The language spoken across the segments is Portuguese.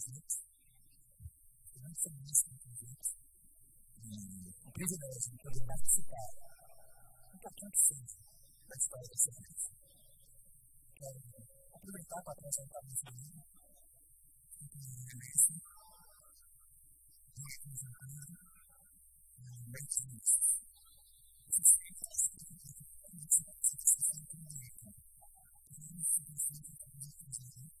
conflits, non sono messi in conflits, ho preso delle problematiche per importanti sensi, la storia del servizio. La prima etapa presentata in famiglia, in famiglia mesi, in di mesi. Si sente di famiglia, si sente di famiglia, si sente la storia di famiglia,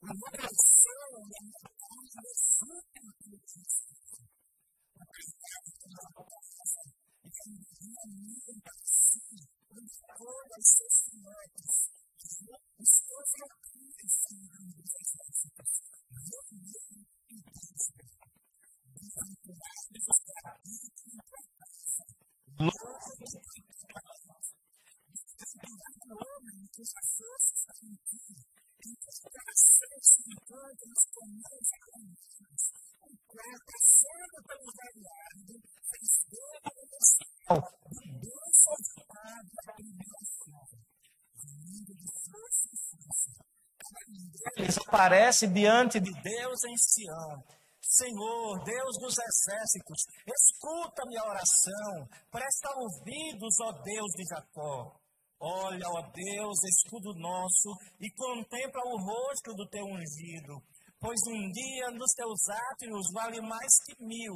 When you go soul you find this to Jesus, when I have to see. When we can practice. Lord, we santificando nos comuns eles aparecem diante de Deus em Sião. Senhor, Deus dos exércitos, escuta minha oração, presta ouvidos, ó Deus de Jacó. Olha, ó Deus, escudo nosso, e contempla o rosto do teu ungido, pois um dia nos teus átrios vale mais que mil.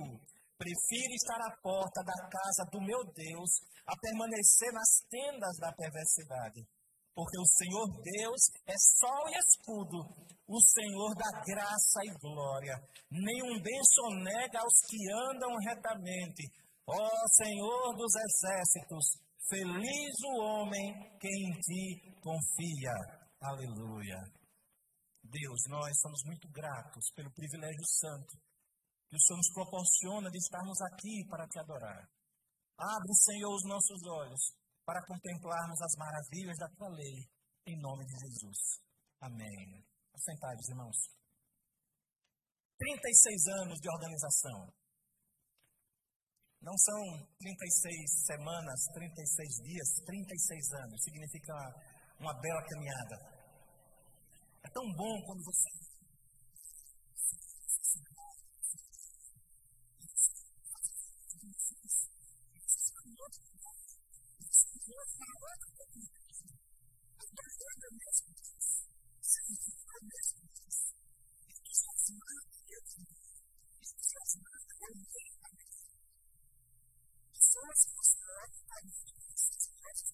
Prefiro estar à porta da casa do meu Deus a permanecer nas tendas da perversidade. Porque o Senhor Deus é sol e escudo, o Senhor da graça e glória. Nenhum bem sonega aos que andam retamente. Ó Senhor dos exércitos, feliz o homem que em ti confia. Aleluia. Deus, nós somos muito gratos pelo privilégio santo que o Senhor nos proporciona de estarmos aqui para te adorar. Abre, Senhor, os nossos olhos para contemplarmos as maravilhas da tua lei, em nome de Jesus. Amém. Assentados, irmãos. 36 anos de organização. Não são 36 semanas, 36 dias, 36 anos. Significa uma bela caminhada. É tão bom quando você Christ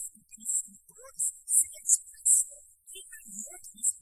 Christ in peace and glory, says Christ. Even more peace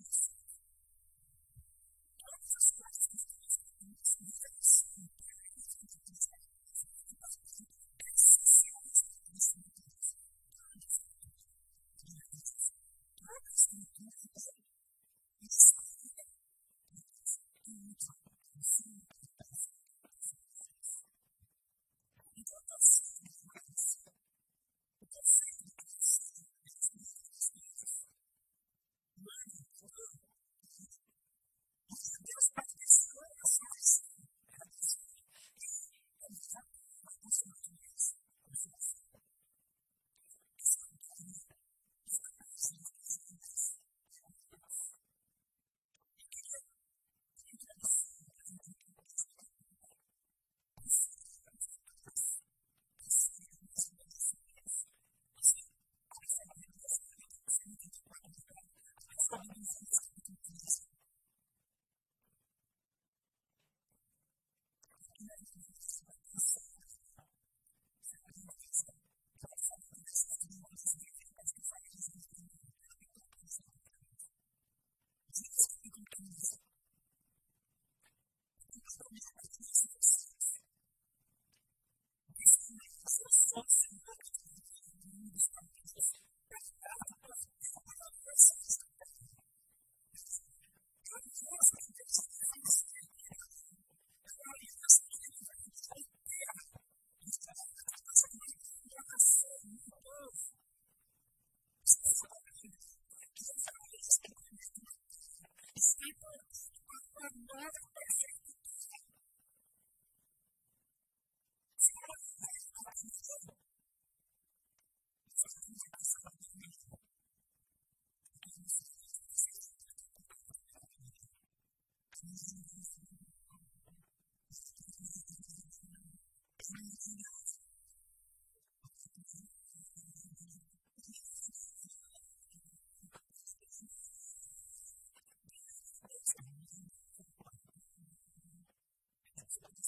that's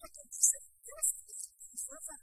What would they say? Yes, it's perfect.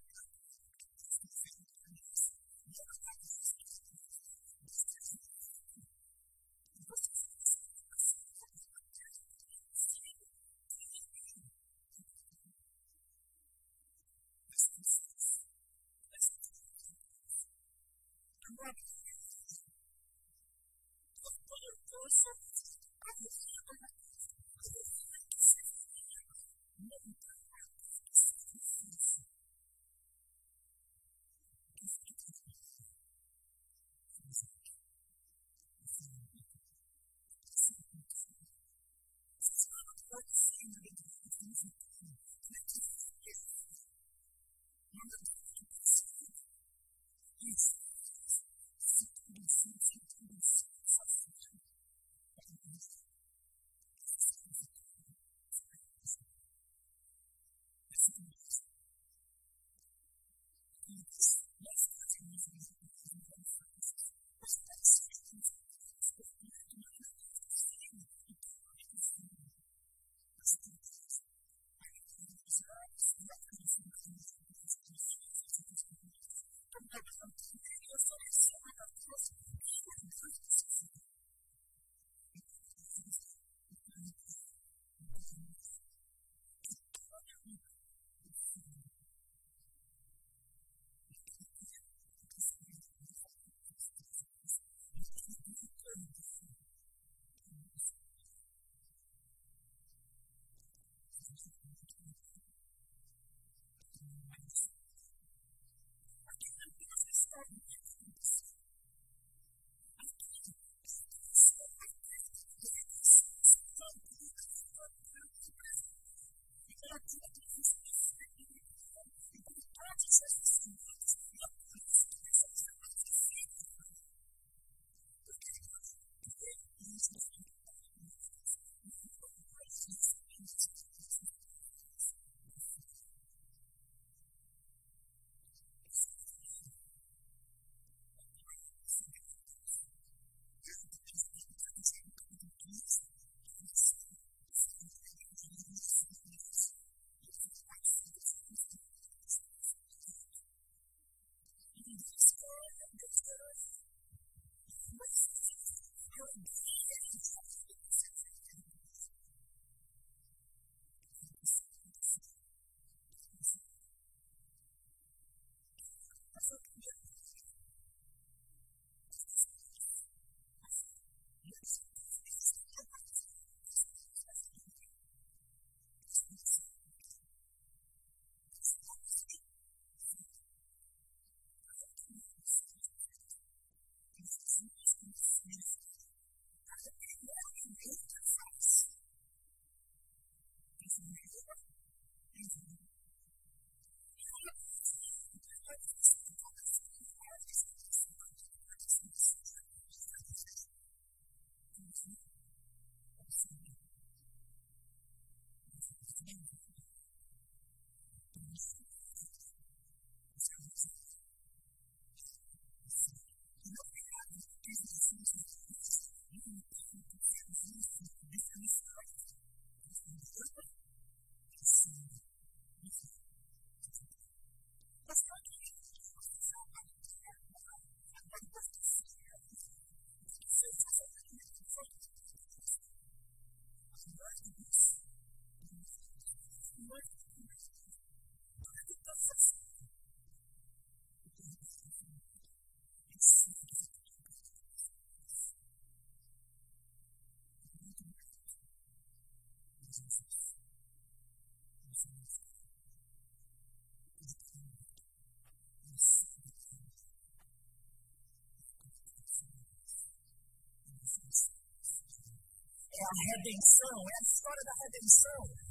A redenção, é a história da redenção.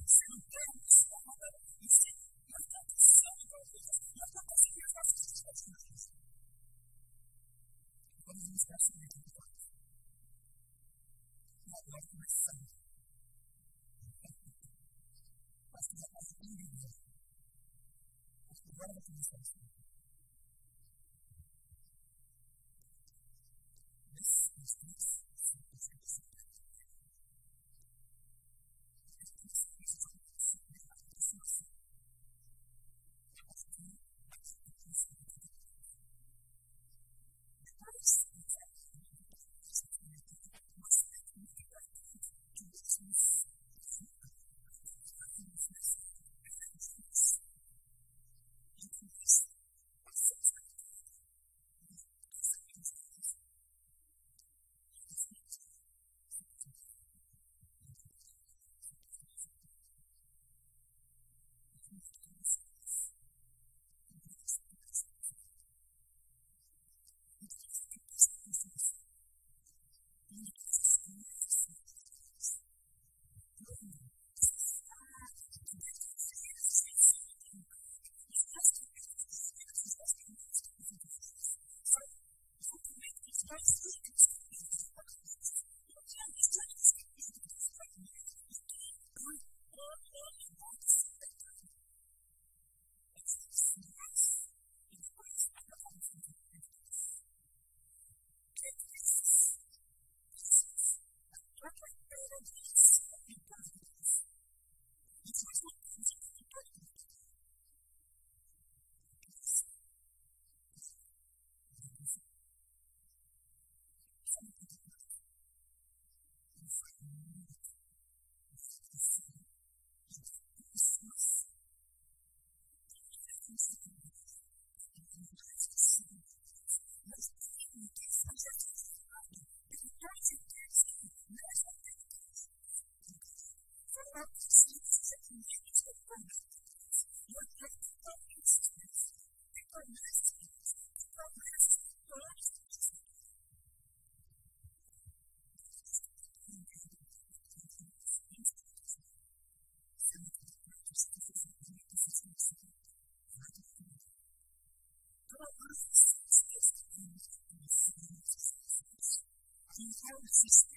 exist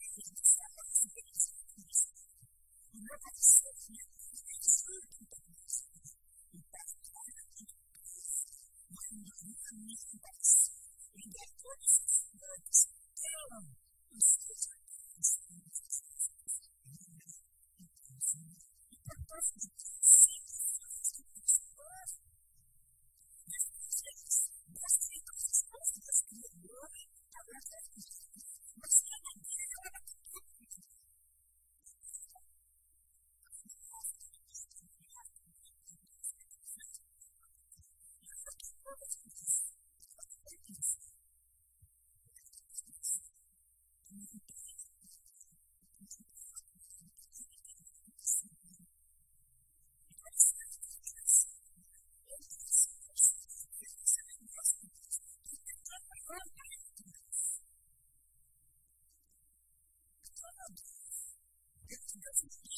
Yes,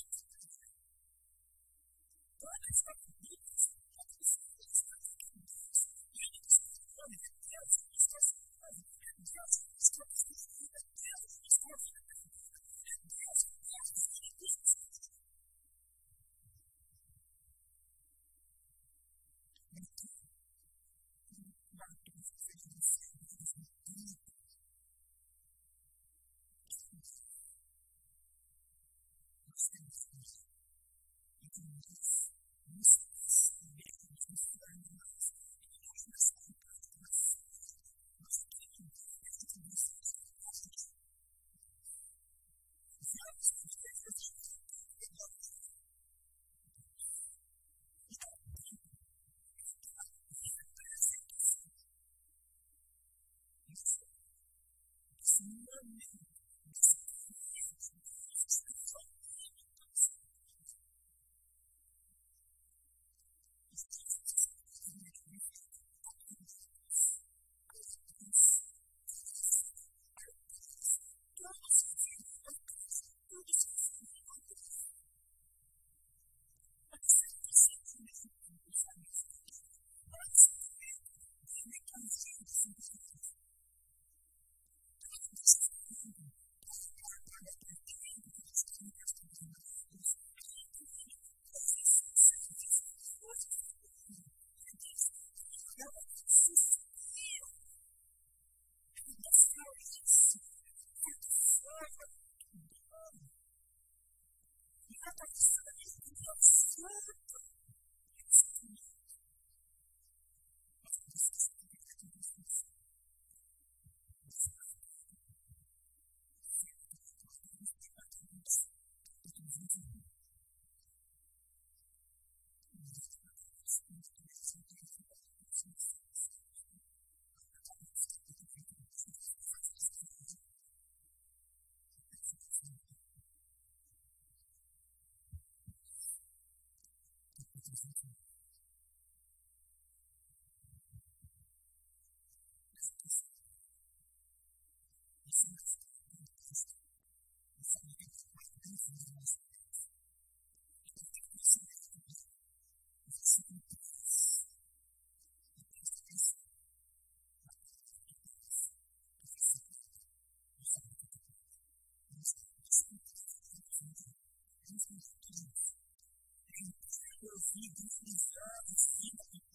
you do deserve the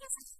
gives us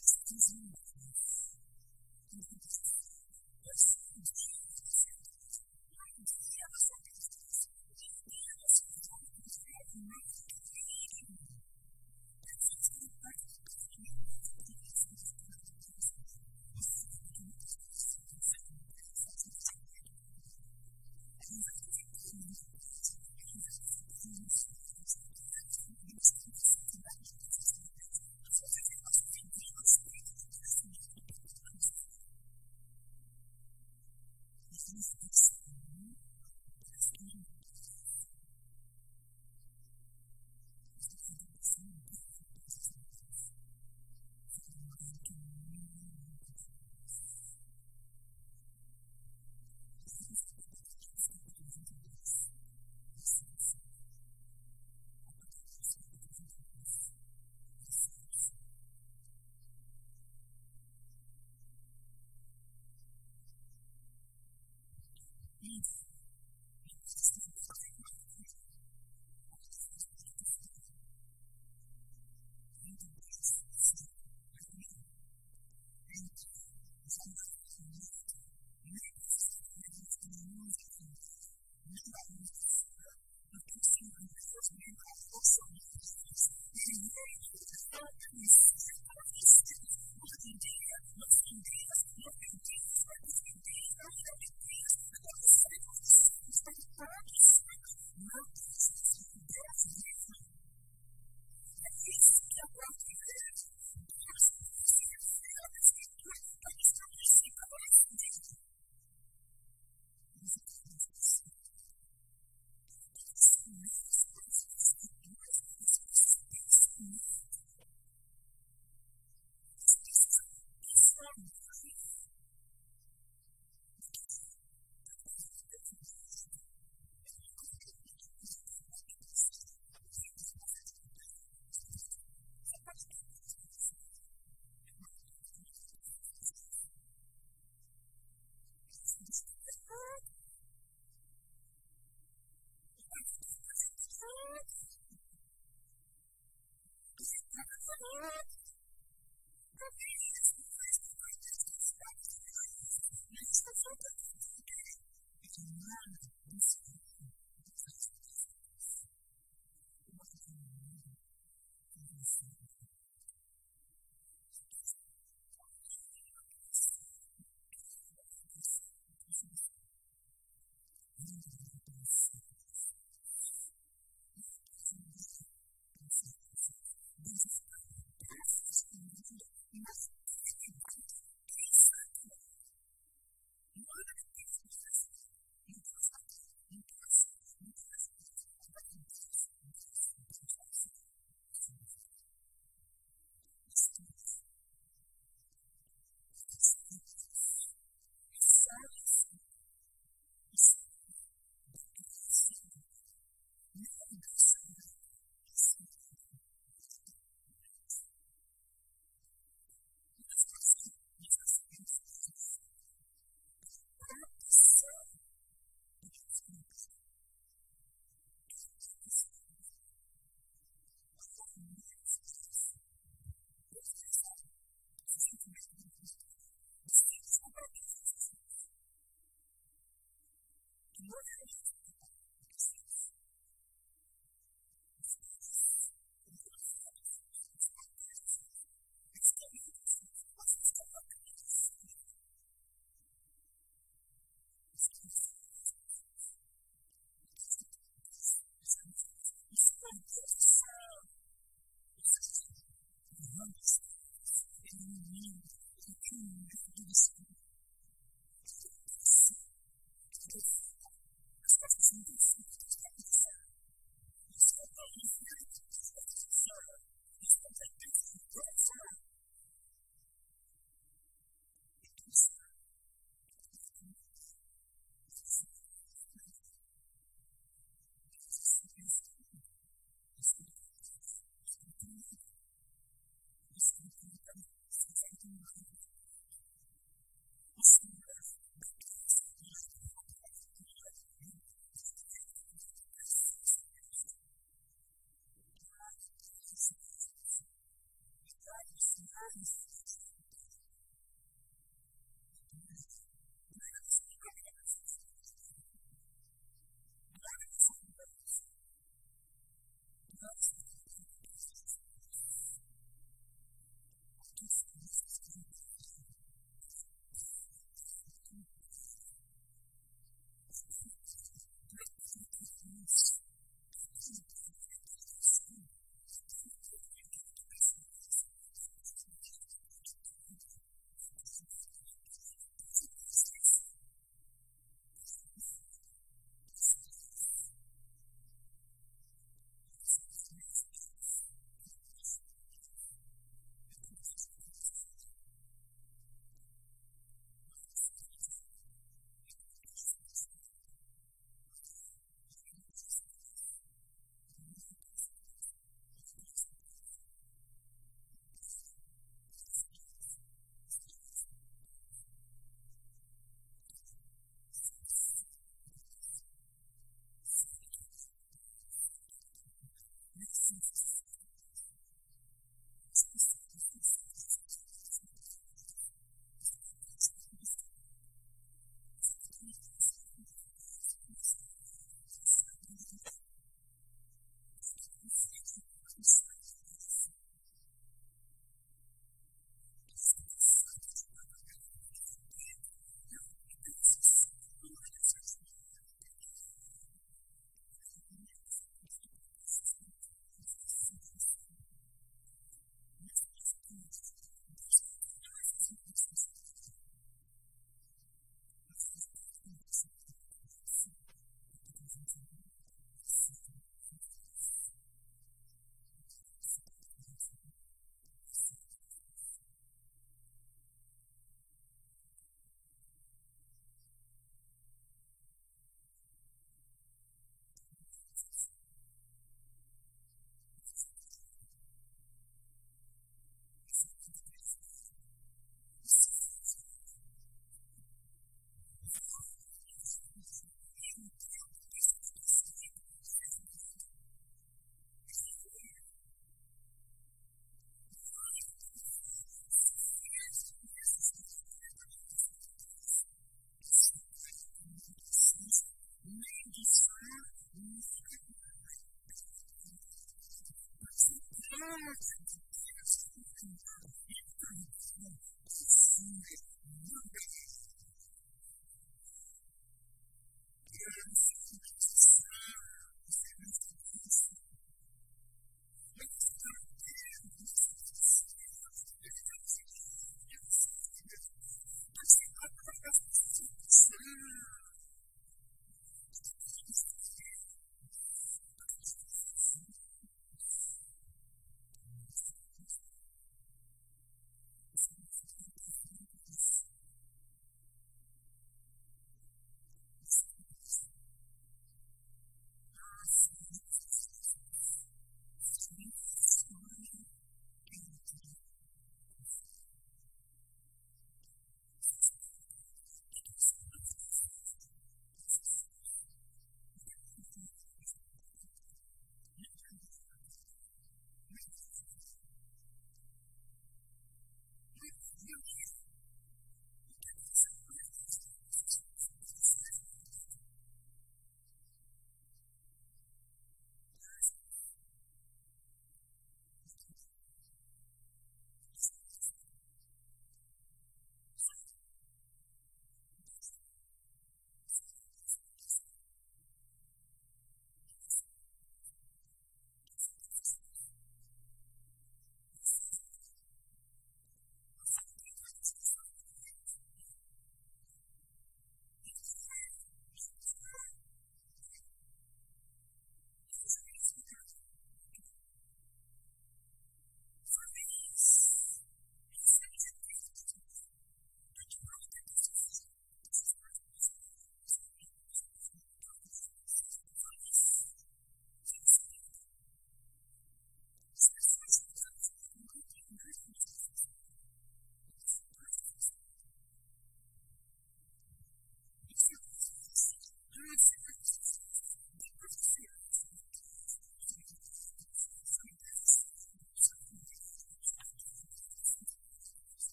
esquisito. grace